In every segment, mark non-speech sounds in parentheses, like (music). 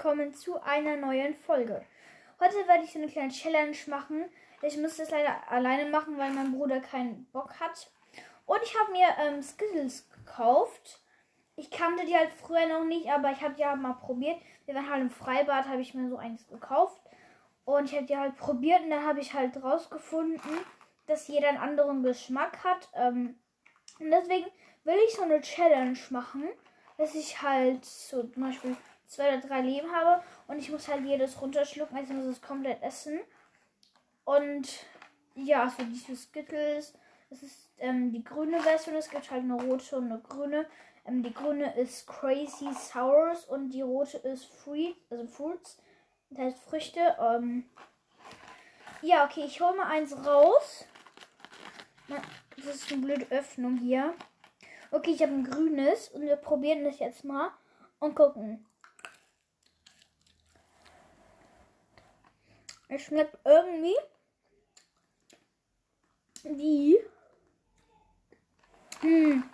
Willkommen zu einer neuen Folge. Heute werde ich so eine kleine Challenge machen. Ich muss das leider alleine machen, weil mein Bruder keinen Bock hat. Und ich habe mir ähm, Skittles gekauft. Ich kannte die halt früher noch nicht, aber ich habe die halt mal probiert. Wir waren halt im Freibad, habe ich mir so eins gekauft. Und ich habe die halt probiert und dann habe ich halt rausgefunden, dass jeder einen anderen Geschmack hat. Ähm, und deswegen will ich so eine Challenge machen, dass ich halt so zum Beispiel zwei oder drei Leben habe und ich muss halt jedes runterschlucken, also muss es komplett essen. Und ja, so diese Skittles, das ist ähm, die grüne Version, es gibt halt eine rote und eine grüne. Ähm, die grüne ist Crazy Sours und die rote ist Fruit, also Fruits, das heißt Früchte. Ähm, ja, okay, ich hole mal eins raus. Das ist eine blöde Öffnung hier. Okay, ich habe ein grünes und wir probieren das jetzt mal und gucken. Es schmeckt irgendwie wie. Hm.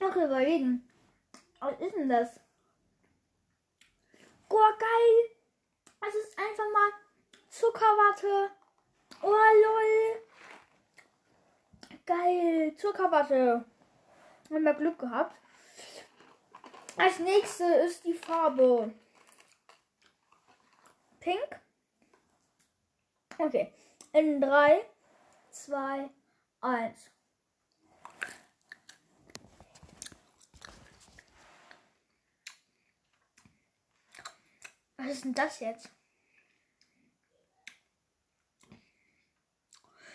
Okay, überlegen. Was ist denn das? Boah, geil. Es ist einfach mal Zuckerwatte. Oh, lol. Geil. Zuckerwatte. Haben wir Glück gehabt. Als nächste ist die Farbe Pink. Okay. In 3, 2, 1. Was ist denn das jetzt?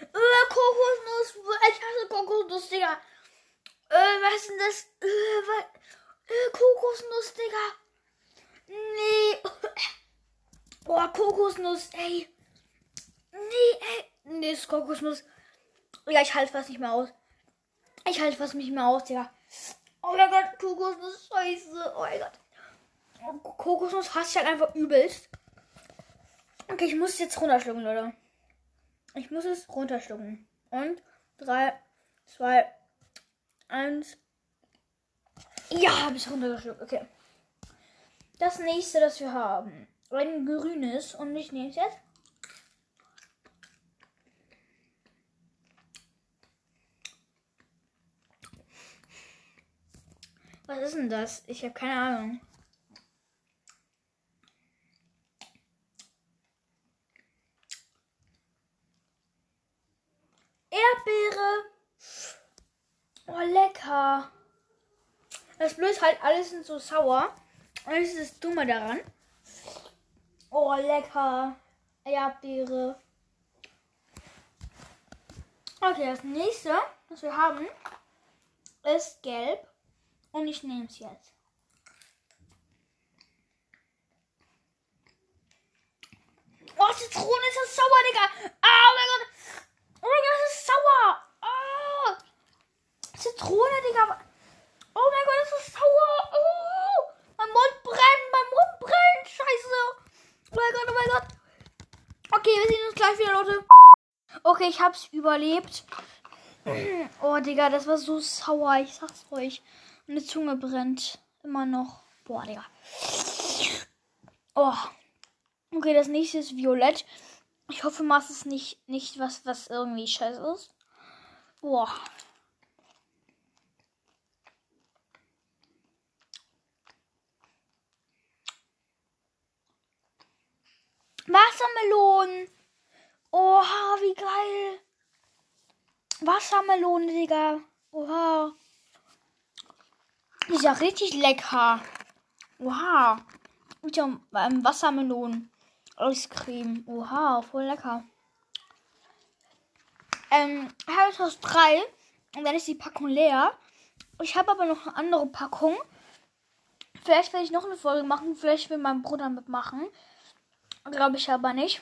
Äh, Kokosnuss. Ich hasse Kokosnuss, Digga. Äh, was ist denn das? Äh? Äh, Kokosnuss, Digga. Nee. (laughs) Boah, Kokosnuss, ey. Nee, ist Kokosnuss. Ja, ich halte fast nicht mehr aus. Ich halte fast nicht mehr aus, Digga. Oh mein Gott, Kokosnuss, scheiße. Oh mein Gott. Kokosnuss hasse ich halt einfach übelst. Okay, ich muss es jetzt runterschlucken, Leute. Ich muss es runterschlucken. Und 3, 2, 1. Ja, habe ich runtergeschluckt. Okay. Das nächste, das wir haben. Ein grünes. Und ich nehme es jetzt. Was ist denn das? Ich habe keine Ahnung. Erdbeere. Oh, lecker. Das Blöd halt, alles sind so sauer. Und das ist das Dumme daran. Oh, lecker. Erdbeere. Okay, das nächste, was wir haben, ist gelb. Und ich nehme es jetzt. Oh, Zitrone ist das sauer, Digga. Ah, oh mein Gott. Oh mein Gott, das ist sauer. Oh. Zitrone, Digga. Oh mein Gott, das ist sauer. Oh. Mein Mund brennt, mein Mund brennt. Scheiße. Oh mein Gott, oh mein Gott. Okay, wir sehen uns gleich wieder, Leute. Okay, ich hab's überlebt. Oh, Digga, das war so sauer. Ich sag's euch. Meine Zunge brennt. Immer noch. Boah, Digga. Oh. Okay, das nächste ist Violett. Ich hoffe mal, ist nicht, nicht was, was irgendwie scheiße ist. Boah. Wassermelonen. Oha, wie geil. Wassermelone, Digga. Oha. Ist ja richtig lecker. Oha. Mit dem ähm, Wassermelonen. Eiscreme. Oha, voll lecker. Ähm, ich habe jetzt noch drei. Und dann ist die Packung leer. Ich habe aber noch eine andere Packung. Vielleicht werde ich noch eine Folge machen. Vielleicht will mein Bruder mitmachen. Glaube ich aber nicht.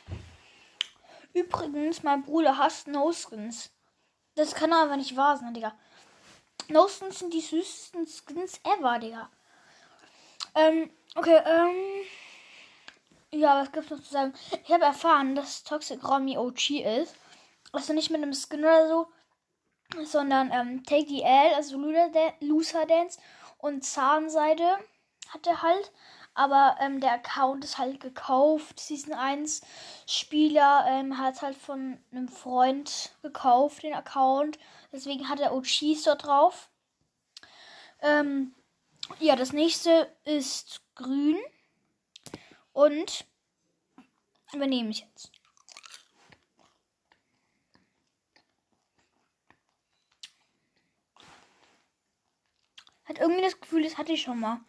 Übrigens, mein Bruder hasst No-Skins. Das kann aber nicht wahr sein, Digga. No-Skins sind die süßesten Skins ever, Digga. Ähm, okay, ähm. Ja, was gibt's noch zu sagen? Ich habe erfahren, dass Toxic Romy OG ist. Also nicht mit einem Skin oder so, sondern ähm, Take the L, also Loser Dance und Zahnseide. hat er halt. Aber ähm, der Account ist halt gekauft. Season 1 Spieler ähm, hat halt von einem Freund gekauft, den Account. Deswegen hat er OGs dort drauf. Ähm, ja, das nächste ist grün. Und übernehme ich jetzt. Hat irgendwie das Gefühl, das hatte ich schon mal.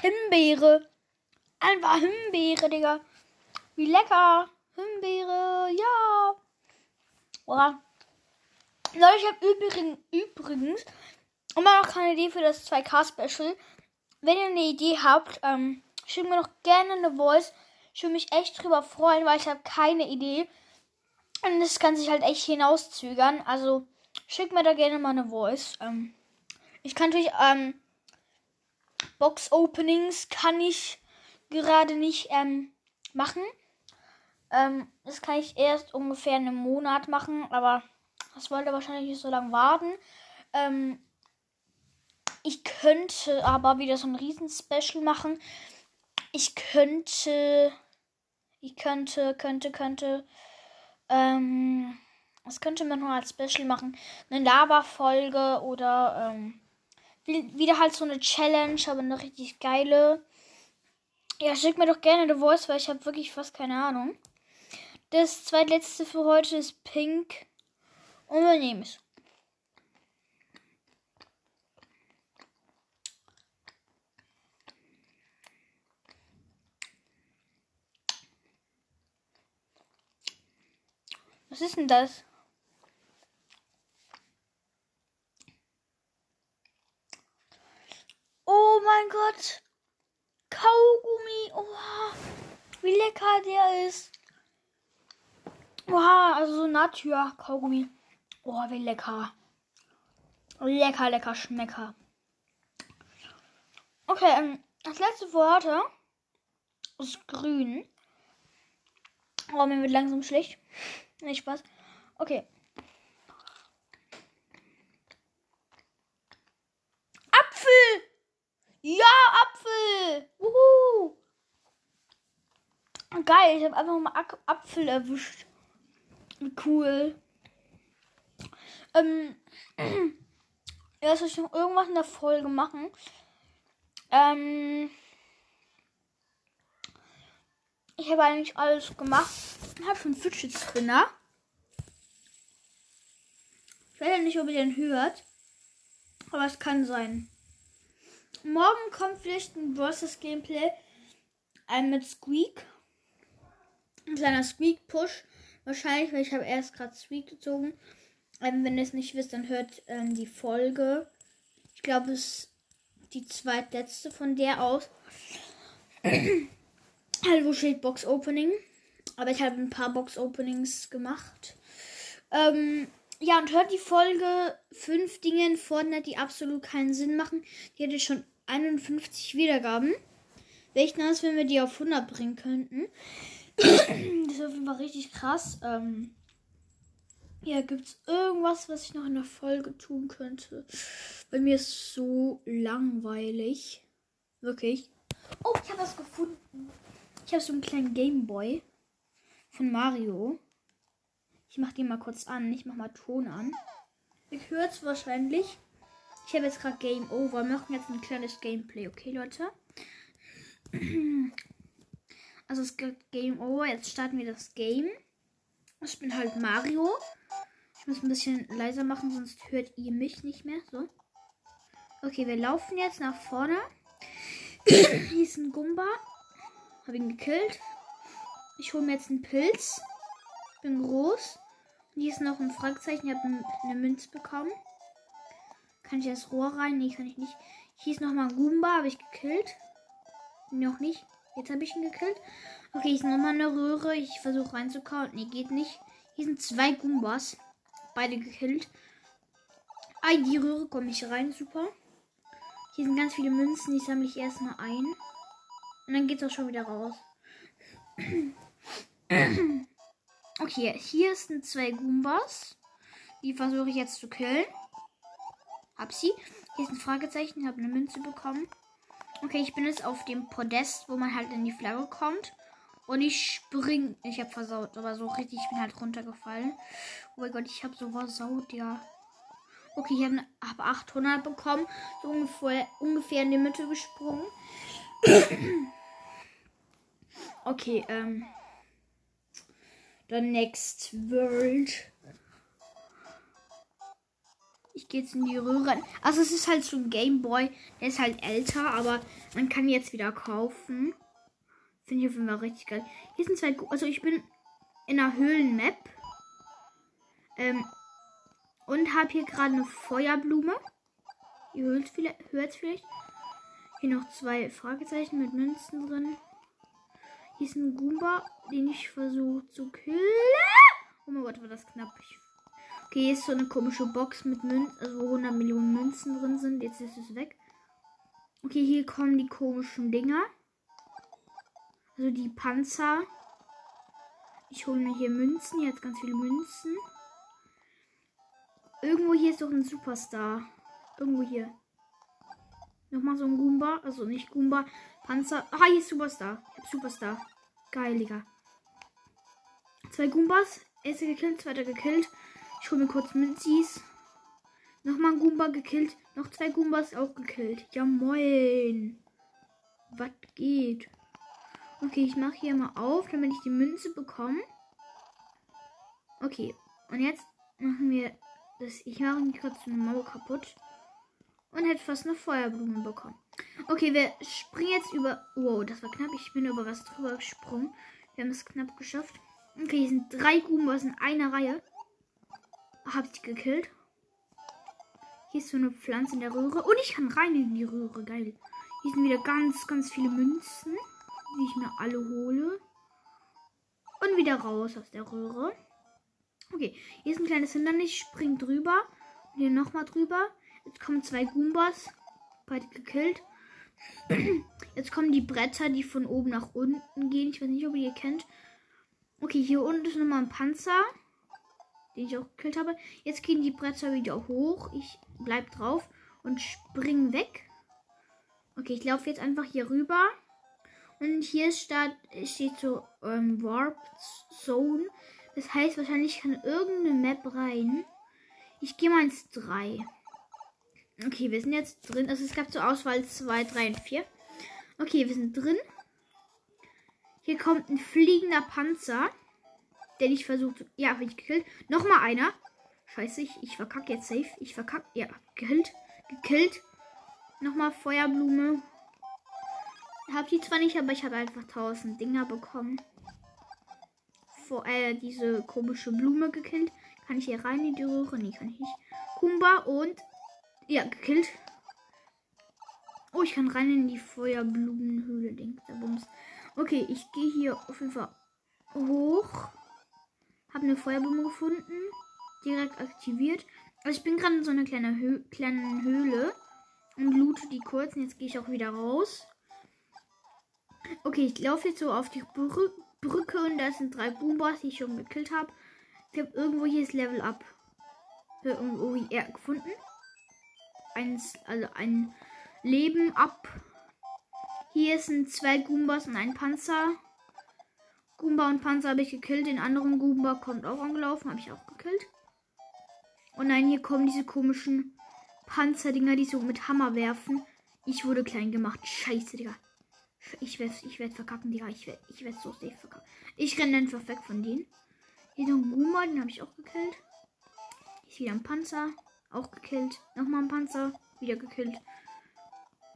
Himbeere. Einfach Himbeere, Digga. Wie lecker. Himbeere, ja. Oder? Leute, ich habe übrigens, übrigens immer noch keine Idee für das 2K-Special. Wenn ihr eine Idee habt, ähm, schickt mir doch gerne eine Voice. Ich würde mich echt drüber freuen, weil ich habe keine Idee. Und das kann sich halt echt hinauszögern. Also schickt mir da gerne mal eine Voice. Ähm, ich kann natürlich ähm, Box-Openings kann ich gerade nicht ähm, machen. Ähm, das kann ich erst ungefähr einen Monat machen, aber das wollte wahrscheinlich nicht so lange warten. Ähm, ich könnte aber wieder so ein Riesen-Special machen. Ich könnte. Ich könnte, könnte, könnte. Ähm, was könnte man noch als Special machen? Eine Lava-Folge oder ähm, wieder halt so eine Challenge, aber eine richtig geile. Ja, schick mir doch gerne eine Voice, weil ich habe wirklich fast keine Ahnung. Das zweitletzte für heute ist Pink. Und wir nehmen es. Was ist denn das? Oh mein Gott. Kaugummi. Oh, wie lecker der ist. Oha, also so Natur Kaugummi. Oh, wie lecker. Lecker, lecker, schmecker. Okay, ähm, das letzte Wort ist grün. Oh, mir wird langsam schlecht. Nicht Spaß. Okay. Apfel! Ja, Apfel! Wuhu! Geil, ich habe einfach mal Apfel erwischt. Cool. Ähm, (clears throat) ja, soll ich noch irgendwas in der Folge machen? Ähm, ich habe eigentlich alles gemacht. Ich habe schon Fidget Spinner. Ich weiß ja nicht, ob ihr den hört. Aber es kann sein. Morgen kommt vielleicht ein Versus Gameplay. Ein mit Squeak. Ein kleiner Squeak Push. Wahrscheinlich, weil ich habe erst gerade Sweet gezogen. Ähm, wenn ihr es nicht wisst, dann hört ähm, die Folge. Ich glaube, es ist die zweitletzte von der aus. wo steht Box Opening. Aber ich habe ein paar Box Openings gemacht. Ähm, ja, und hört die Folge 5 Dinge in Fortnite, die absolut keinen Sinn machen. Die hätte schon 51 Wiedergaben. Wäre echt nice, wenn wir die auf 100 bringen könnten. Das ist auf jeden Fall richtig krass. Ähm, ja, gibt es irgendwas, was ich noch in der Folge tun könnte? Bei mir ist so langweilig. Wirklich. Oh, ich habe was gefunden. Ich habe so einen kleinen Gameboy von Mario. Ich mache den mal kurz an. Ich mache mal Ton an. Ihr hört es wahrscheinlich. Ich habe jetzt gerade Game Over. Wir machen jetzt ein kleines Gameplay, okay, Leute? (clears throat) Also es gibt Game Over. Jetzt starten wir das Game. Ich bin halt Mario. Ich muss ein bisschen leiser machen, sonst hört ihr mich nicht mehr. So. Okay, wir laufen jetzt nach vorne. (coughs) Hier ist ein Gumba. Habe ihn gekillt. Ich hole mir jetzt einen Pilz. Bin groß. Und hier ist noch ein Fragezeichen. Ich habe eine Münze bekommen. Kann ich das Rohr rein? Nee, kann ich nicht. Hier ist noch mal ein Goomba. Habe ich gekillt. Noch nicht. Jetzt habe ich ihn gekillt. Okay, hier ist nochmal eine Röhre. Ich versuche reinzukauen. Nee, geht nicht. Hier sind zwei Goombas. Beide gekillt. Ah, die Röhre komme ich rein. Super. Hier sind ganz viele Münzen. Die sammle ich erstmal ein. Und dann geht es auch schon wieder raus. (clears throat) Okay, hier sind zwei Goombas. Die versuche ich jetzt zu killen. Hab sie. Hier ist ein Fragezeichen. Ich habe eine Münze bekommen. Okay, ich bin jetzt auf dem Podest, wo man halt in die Flagge kommt. Und ich spring. Ich habe versaut, aber so richtig. Ich bin halt runtergefallen. Oh mein Gott, ich habe so versaut, ja. Okay, ich habe hab 800 bekommen. So ungefähr, ungefähr in die Mitte gesprungen. (coughs) okay, ähm. The Next World. Ich gehe jetzt in die Röhre. Also es ist halt so ein Gameboy. Der ist halt älter, aber man kann jetzt wieder kaufen. Finde ich auf jeden Fall richtig geil. Hier sind zwei. Also ich bin in einer Höhlenmap. Ähm, und habe hier gerade eine Feuerblume. Ihr hört es vielleicht. Hier noch zwei Fragezeichen mit Münzen drin. Hier ist ein Goomba, den ich versuche zu killen. Oh mein Gott, war das knapp. Okay, hier ist so eine komische Box mit Münzen, also wo 100 Millionen Münzen drin sind. Jetzt ist es weg. Okay, hier kommen die komischen Dinger. Also die Panzer. Ich hole mir hier Münzen. Jetzt ganz viele Münzen. Irgendwo hier ist doch ein Superstar. Irgendwo hier. Nochmal so ein Goomba. Also nicht Goomba. Panzer. Ah, hier ist Superstar. Ich hab Superstar. Geil, Digga. Zwei Goombas. Erster gekillt, zweiter gekillt. Ich hole mir kurz Münzis. Nochmal ein Goomba gekillt. Noch zwei Goombas auch gekillt. Ja, moin. Was geht? Okay, ich mache hier mal auf, damit ich die Münze bekomme. Okay, und jetzt machen wir das. Ich mache mich kurz eine Mauer kaputt. Und hätte fast eine Feuerblume bekommen. Okay, wir springen jetzt über. Wow, das war knapp. Ich bin über was drüber gesprungen. Wir haben es knapp geschafft. Okay, hier sind drei Goombas in einer Reihe. Hab ich gekillt. Hier ist so eine Pflanze in der Röhre. Und ich kann rein in die Röhre. Geil. Hier sind wieder ganz, ganz viele Münzen wie ich mir alle hole. Und wieder raus aus der Röhre. Okay, hier ist ein kleines Hindernis. Ich spring drüber. Und hier nochmal drüber. Jetzt kommen zwei Goombas. Beide gekillt. (clears throat) Jetzt kommen die Bretter, die von oben nach unten gehen. Ich weiß nicht, ob ihr die kennt. Okay, hier unten ist nochmal ein Panzer. Den ich auch gekillt habe. Jetzt gehen die Bretter wieder hoch. Ich bleib drauf und spring weg. Okay, ich laufe jetzt einfach hier rüber. Und hier steht, steht so ähm, Warp Zone. Das heißt, wahrscheinlich kann irgendeine Map rein. Ich gehe mal ins 3. Okay, wir sind jetzt drin. Also es gab zur Auswahl 2, 3 und 4. Okay, wir sind drin. Hier kommt ein fliegender Panzer. Den ich versucht. Ja, habe ich gekillt. Nochmal einer. Scheiße, ich, ich verkacke jetzt safe. Ich verkacke. Ja, gekillt. Gekillt. Nochmal Feuerblume. Hab die zwar nicht, aber ich habe einfach tausend Dinger bekommen. Vor, äh, diese komische Blume gekillt. Kann ich hier rein in die Röhre? Nee, kann ich nicht. Kumba und. Ja, gekillt. Oh, ich kann rein in die Feuerblumenhöhle. Ding. Okay, ich gehe hier auf jeden Fall hoch. Habe eine Feuerblume gefunden. Direkt aktiviert. Also ich bin gerade in so einer kleinen, Hö kleinen Höhle. Und loote die kurz. Und jetzt gehe ich auch wieder raus. Okay, ich laufe jetzt so auf die Brü Brücke und da sind drei Boombas, die ich schon gekillt habe. Ich habe irgendwo hier das Level Up irgendwo hier gefunden. Eins, also ein Leben ab. Hier sind zwei Goombas und ein Panzer. Goomba und Panzer habe ich gekillt. Den anderen Goomba kommt auch angelaufen, habe ich auch gekillt. Und nein, hier kommen diese komischen Panzerdinger, die so mit Hammer werfen. Ich wurde klein gemacht. Scheiße, Digga. Ich werde ich werd verkacken, Digga. Ich werde ich werd so safe verkacken. Ich renne einfach weg von denen. Hier ist ein Guma, den habe ich auch gekillt. Hier ist wieder ein Panzer. Auch gekillt. Nochmal ein Panzer. Wieder gekillt.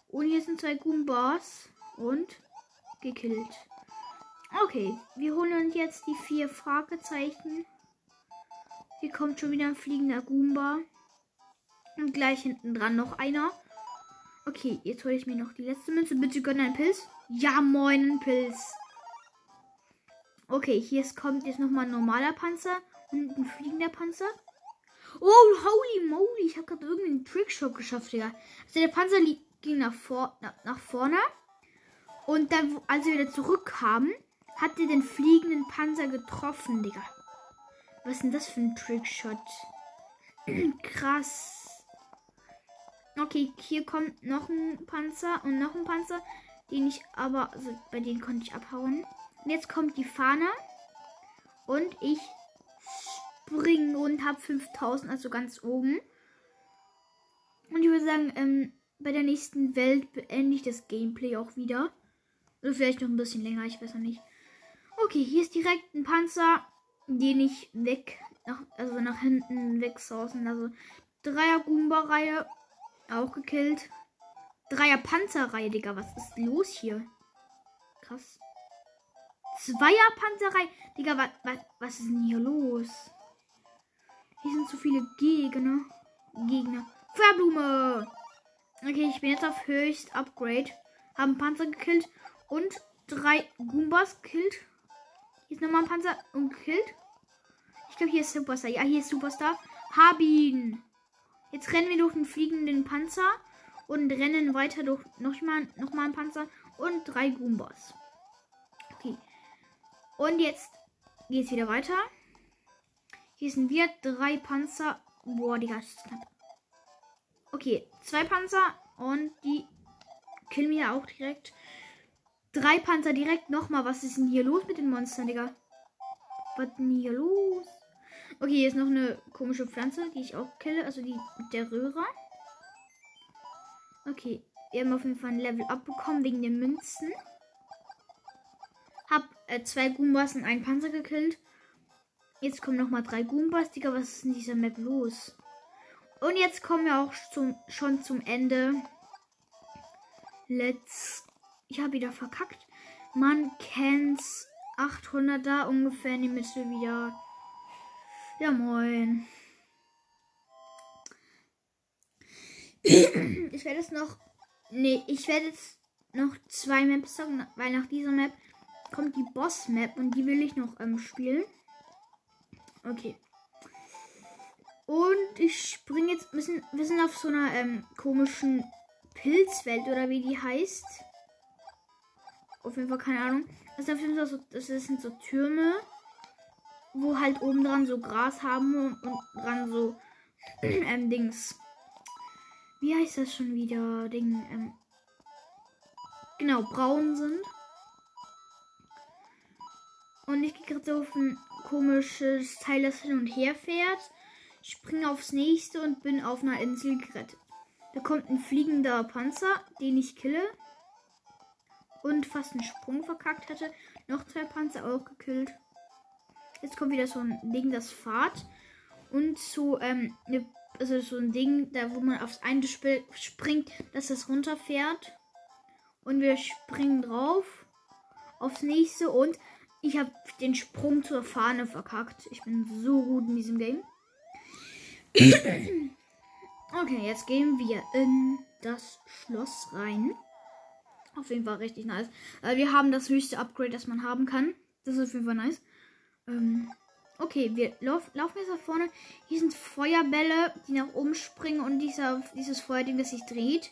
Und hier sind zwei Goombas. Und gekillt. Okay, wir holen uns jetzt die vier Fragezeichen. Hier kommt schon wieder ein fliegender Goomba. Und gleich hinten dran noch einer. Okay, jetzt hole ich mir noch die letzte Münze. Bitte gönn einen Pilz. Ja, moin, ein Pilz. Okay, hier kommt jetzt nochmal ein normaler Panzer und ein fliegender Panzer. Oh, holy moly, ich habe gerade irgendeinen Trickshot geschafft, Digga. Also der Panzer ging nach, vor, nach, nach vorne. Und dann, als wir wieder zurückkamen, hat er den fliegenden Panzer getroffen, Digga. Was ist denn das für ein Trickshot? (clears throat) Krass. Okay, hier kommt noch ein Panzer und noch ein Panzer, den ich aber, also bei denen konnte ich abhauen. Und jetzt kommt die Fahne und ich springe und habe 5000, also ganz oben. Und ich würde sagen, ähm, bei der nächsten Welt beende ich das Gameplay auch wieder. Oder vielleicht noch ein bisschen länger, ich weiß noch nicht. Okay, hier ist direkt ein Panzer, den ich weg, nach, also nach hinten wegsausen. Also Dreier Goomba-Reihe, auch gekillt. Dreier Panzerreihe, Digga, was ist los hier? Krass. Zweier Panzerreihe, Digga, was, was, was ist denn hier los? Hier sind zu viele Gegner. Gegner. Feuerblume! Okay, ich bin jetzt auf höchst Upgrade. Haben Panzer gekillt und drei Goombas gekillt. Hier ist nochmal ein Panzer und gekillt. Ich glaube, hier ist Superstar. Ja, hier ist Superstar. Hab ihn. Jetzt rennen wir durch den fliegenden Panzer und rennen weiter durch nochmal noch mal einen Panzer und drei Goombas. Okay. Und jetzt geht es wieder weiter. Hier sind wir drei Panzer. Boah, die ist knapp. Okay, zwei Panzer und die killen wir auch direkt. Drei Panzer direkt nochmal. Was ist denn hier los mit den Monstern, Digga? Was denn hier los? Okay, hier ist noch eine komische Pflanze, die ich auch kille. Also die der Röhre. Okay, wir haben auf jeden Fall ein Level abbekommen wegen den Münzen. Hab äh, zwei Goombas und einen Panzer gekillt. Jetzt kommen nochmal drei Goombas. Digga, was ist in dieser Map los? Und jetzt kommen wir auch zum, schon zum Ende. Let's. Ich habe wieder verkackt. Man kennt's. 800 da ungefähr in die Mitte wieder. Ja, moin. (clears throat) Ich werde es noch. Nee, ich werde jetzt noch zwei Maps sagen, weil nach dieser Map kommt die Boss-Map und die will ich noch ähm, spielen. Okay. Und ich springe jetzt. Wir sind, wir sind auf so einer ähm, komischen Pilzwelt oder wie die heißt. Auf jeden Fall keine Ahnung. Das, auf jeden Fall so, das sind so Türme, wo halt oben dran so Gras haben und, und dran so ähm, Dings. Wie heißt das schon wieder? Ding. Ähm, genau, braun sind. Und ich gehe gerade so auf ein komisches Teil, das hin und her fährt springe aufs nächste und bin auf einer Insel gerettet. Da kommt ein fliegender Panzer, den ich kille. Und fast einen Sprung verkackt hatte. Noch zwei Panzer auch gekillt. Jetzt kommt wieder so ein Ding, das fahrt. Und so, ähm, ne, also so ein Ding, da wo man aufs eine Sp springt, dass das runterfährt. Und wir springen drauf. Aufs nächste und ich habe den Sprung zur Fahne verkackt. Ich bin so gut in diesem Game. (coughs) okay, jetzt gehen wir in das Schloss rein. Auf jeden Fall richtig nice. Äh, wir haben das höchste Upgrade, das man haben kann. Das ist auf jeden Fall nice. Ähm, okay, wir lauf, laufen jetzt nach vorne. Hier sind Feuerbälle, die nach oben springen und dieser, dieses Feuerding, das sich dreht.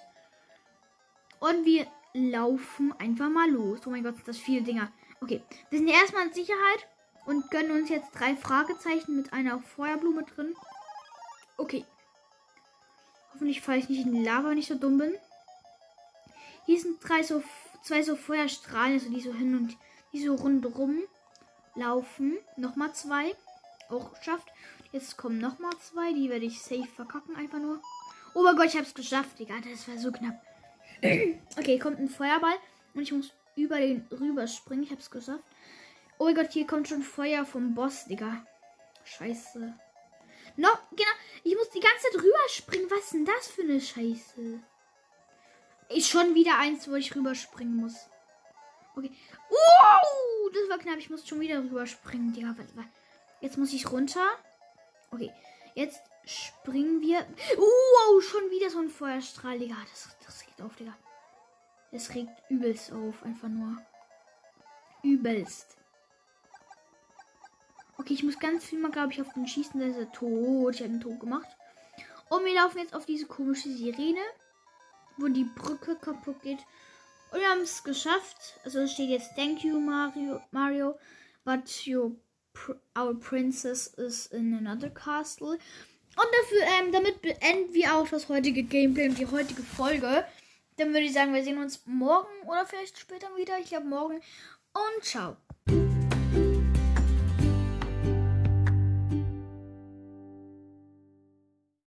Und wir laufen einfach mal los. Oh mein Gott, sind das viele Dinger. Okay, wir sind erstmal in Sicherheit und gönnen uns jetzt drei Fragezeichen mit einer Feuerblume drin. Okay. Hoffentlich falle ich nicht in die Lava, wenn ich so dumm bin. Hier sind drei so, zwei so Feuerstrahlen, also die so hin und die so rundherum laufen. Nochmal zwei. Auch geschafft. Jetzt kommen nochmal zwei. Die werde ich safe verkacken, einfach nur. Oh mein Gott, ich habe es geschafft, Digga. Das war so knapp. (clears throat) okay, kommt ein Feuerball. Und ich muss über den rüberspringen. Ich habe es geschafft. Oh mein Gott, hier kommt schon Feuer vom Boss, Digga. Scheiße. No, genau. Ich muss die ganze Zeit rüberspringen. Was ist denn das für eine Scheiße? Ist schon wieder eins, wo ich rüberspringen muss. Okay. Uh, das war knapp. Ich muss schon wieder rüberspringen. Digga, jetzt muss ich runter. Okay. Jetzt springen wir. Uh, schon wieder so ein Feuerstrahl, Digga. Das, das regt auf, Digga. Das regt übelst auf. Einfach nur. Übelst. Okay, ich muss ganz viel mal, glaube ich, auf den schießen. Der ist er tot. Ich habe einen Tod gemacht. Und wir laufen jetzt auf diese komische Sirene, wo die Brücke kaputt geht. Und wir haben es geschafft. Also steht jetzt Thank you, Mario, Mario. But your, our princess is in another castle. Und dafür, ähm, damit beenden wir auch das heutige Gameplay und die heutige Folge. Dann würde ich sagen, wir sehen uns morgen oder vielleicht später wieder. Ich glaube morgen. Und ciao.